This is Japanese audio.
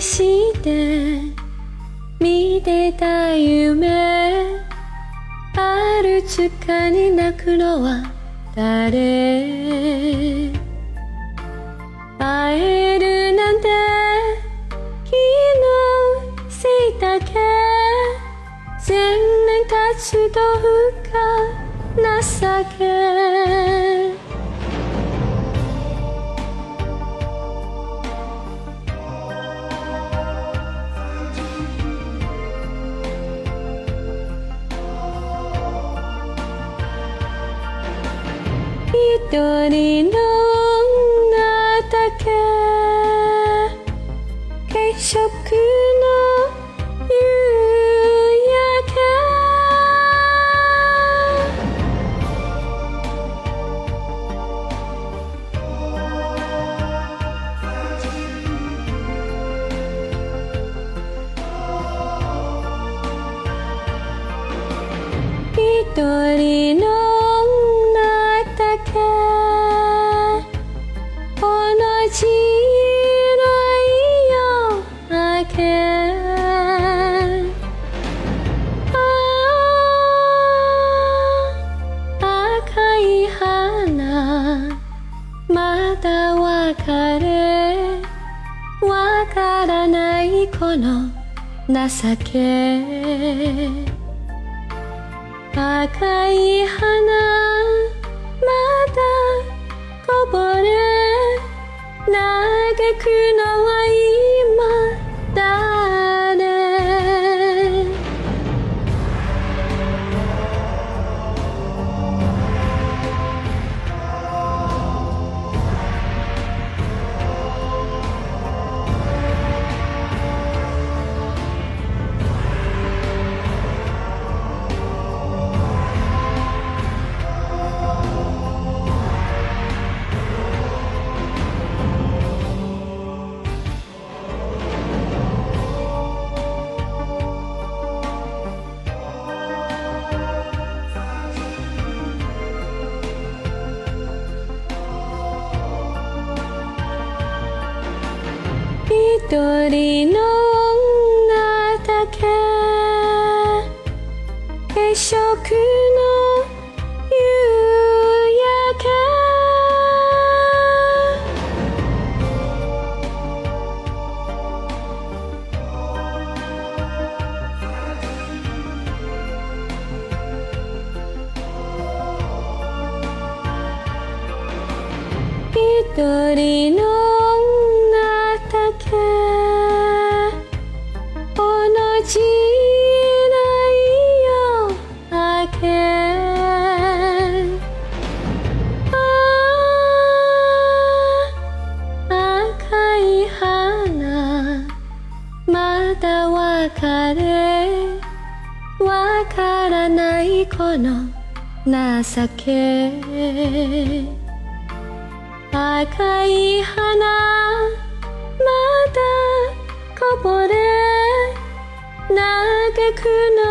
して見てた夢。あるつかに泣くのは誰？会えるなんて昨日せいだけ。全面活動が情け一人の女だけ軽食の夕焼け一人のわからないこの情け。赤い花またこぼれ嘆く人の女だけ。軽食の夕焼け。一人のじないよ明けああ赤い花。まだ別れ。わからないこの情け。赤い花。くの